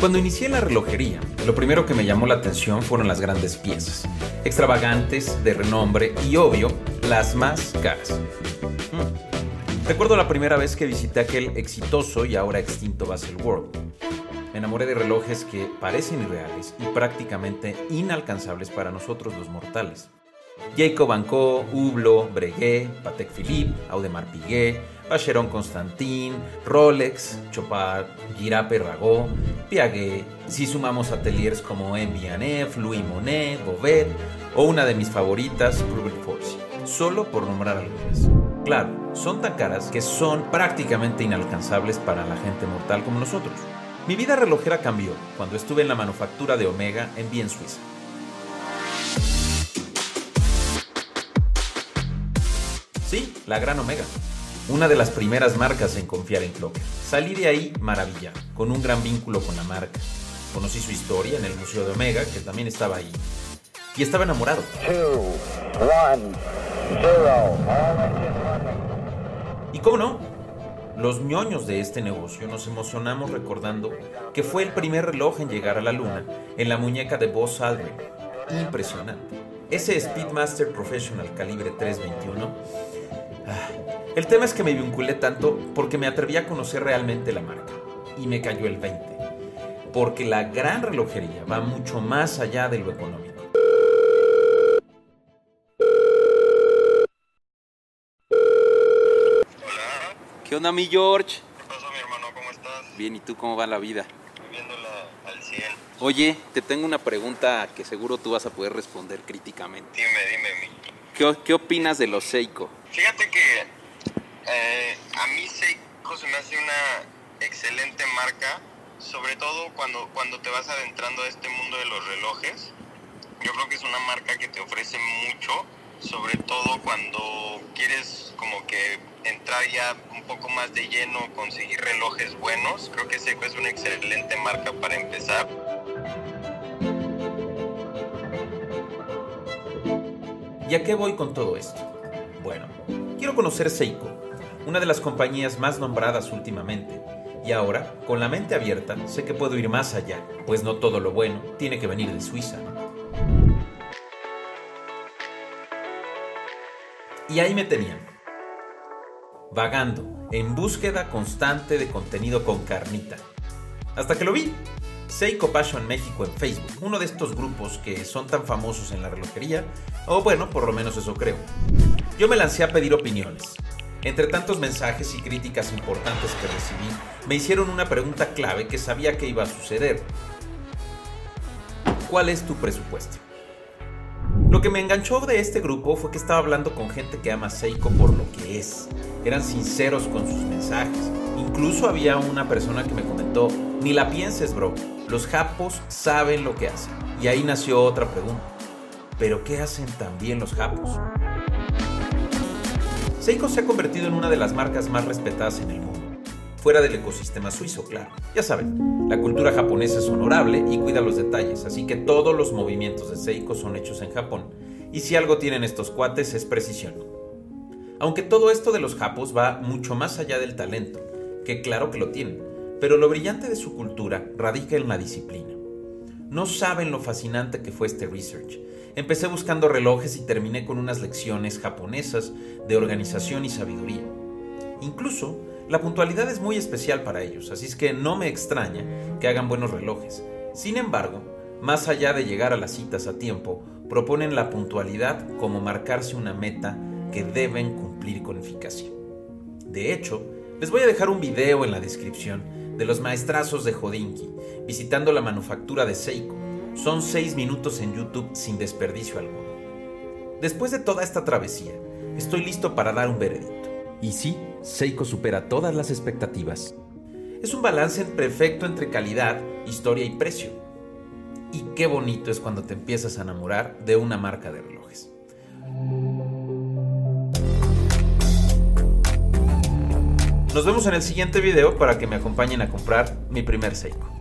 Cuando inicié la relojería, lo primero que me llamó la atención fueron las grandes piezas, extravagantes, de renombre y obvio, las más caras. Hmm. Recuerdo la primera vez que visité aquel exitoso y ahora extinto World. Me enamoré de relojes que parecen irreales y prácticamente inalcanzables para nosotros los mortales. Jacob Banco, Hublot, Breguet, Patek Philippe, Audemars Piguet, Vacheron Constantin, Rolex, Chopard, Girard Perregaux, Piaget, si sumamos ateliers como MBNF, Louis Monet, Bovet o una de mis favoritas, Rubel Force, solo por nombrar algunas. Claro, son tan caras que son prácticamente inalcanzables para la gente mortal como nosotros. Mi vida relojera cambió cuando estuve en la manufactura de Omega en Bien, Suiza. Sí, la gran Omega. Una de las primeras marcas en confiar en Clocker. Salí de ahí maravillado, con un gran vínculo con la marca. Conocí su historia en el Museo de Omega, que también estaba ahí. Y estaba enamorado. ¿Y cómo no? Los ñoños de este negocio nos emocionamos recordando que fue el primer reloj en llegar a la luna en la muñeca de Buzz Aldrin. Impresionante. Ese Speedmaster Professional calibre 321 el tema es que me vinculé tanto porque me atreví a conocer realmente la marca y me cayó el 20. Porque la gran relojería va mucho más allá de lo económico. Hola. ¿Qué onda, mi George? ¿Qué pasa, mi hermano? ¿Cómo estás? Bien, ¿y tú cómo va la vida? Viviéndola al 100. Oye, te tengo una pregunta que seguro tú vas a poder responder críticamente. Dime, dime, mi. ¿Qué, qué opinas de los Seiko? Fíjate eh, a mí Seiko se me hace una excelente marca, sobre todo cuando, cuando te vas adentrando a este mundo de los relojes. Yo creo que es una marca que te ofrece mucho, sobre todo cuando quieres como que entrar ya un poco más de lleno, conseguir relojes buenos. Creo que Seiko es una excelente marca para empezar. ¿Y a qué voy con todo esto? Bueno, quiero conocer Seiko, una de las compañías más nombradas últimamente. Y ahora, con la mente abierta, sé que puedo ir más allá, pues no todo lo bueno tiene que venir de Suiza. Y ahí me tenían, vagando, en búsqueda constante de contenido con carnita. Hasta que lo vi. Seiko Passion México en Facebook, uno de estos grupos que son tan famosos en la relojería, o bueno, por lo menos eso creo. Yo me lancé a pedir opiniones, entre tantos mensajes y críticas importantes que recibí, me hicieron una pregunta clave que sabía que iba a suceder. ¿Cuál es tu presupuesto? Lo que me enganchó de este grupo fue que estaba hablando con gente que ama Seiko por lo que es. Eran sinceros con sus mensajes. Incluso había una persona que me comentó, ni la pienses bro, los japos saben lo que hacen. Y ahí nació otra pregunta. ¿Pero qué hacen también los japos? Seiko se ha convertido en una de las marcas más respetadas en el mundo, fuera del ecosistema suizo, claro. Ya saben, la cultura japonesa es honorable y cuida los detalles, así que todos los movimientos de Seiko son hechos en Japón, y si algo tienen estos cuates es precisión. Aunque todo esto de los japos va mucho más allá del talento, que claro que lo tienen, pero lo brillante de su cultura radica en la disciplina. No saben lo fascinante que fue este research. Empecé buscando relojes y terminé con unas lecciones japonesas de organización y sabiduría. Incluso, la puntualidad es muy especial para ellos, así es que no me extraña que hagan buenos relojes. Sin embargo, más allá de llegar a las citas a tiempo, proponen la puntualidad como marcarse una meta que deben cumplir con eficacia. De hecho, les voy a dejar un video en la descripción de los maestrazos de Jodinki, visitando la manufactura de Seiko. Son seis minutos en YouTube sin desperdicio alguno. Después de toda esta travesía, estoy listo para dar un veredicto. Y sí, Seiko supera todas las expectativas. Es un balance perfecto entre calidad, historia y precio. Y qué bonito es cuando te empiezas a enamorar de una marca de relojes. Nos vemos en el siguiente video para que me acompañen a comprar mi primer Seiko.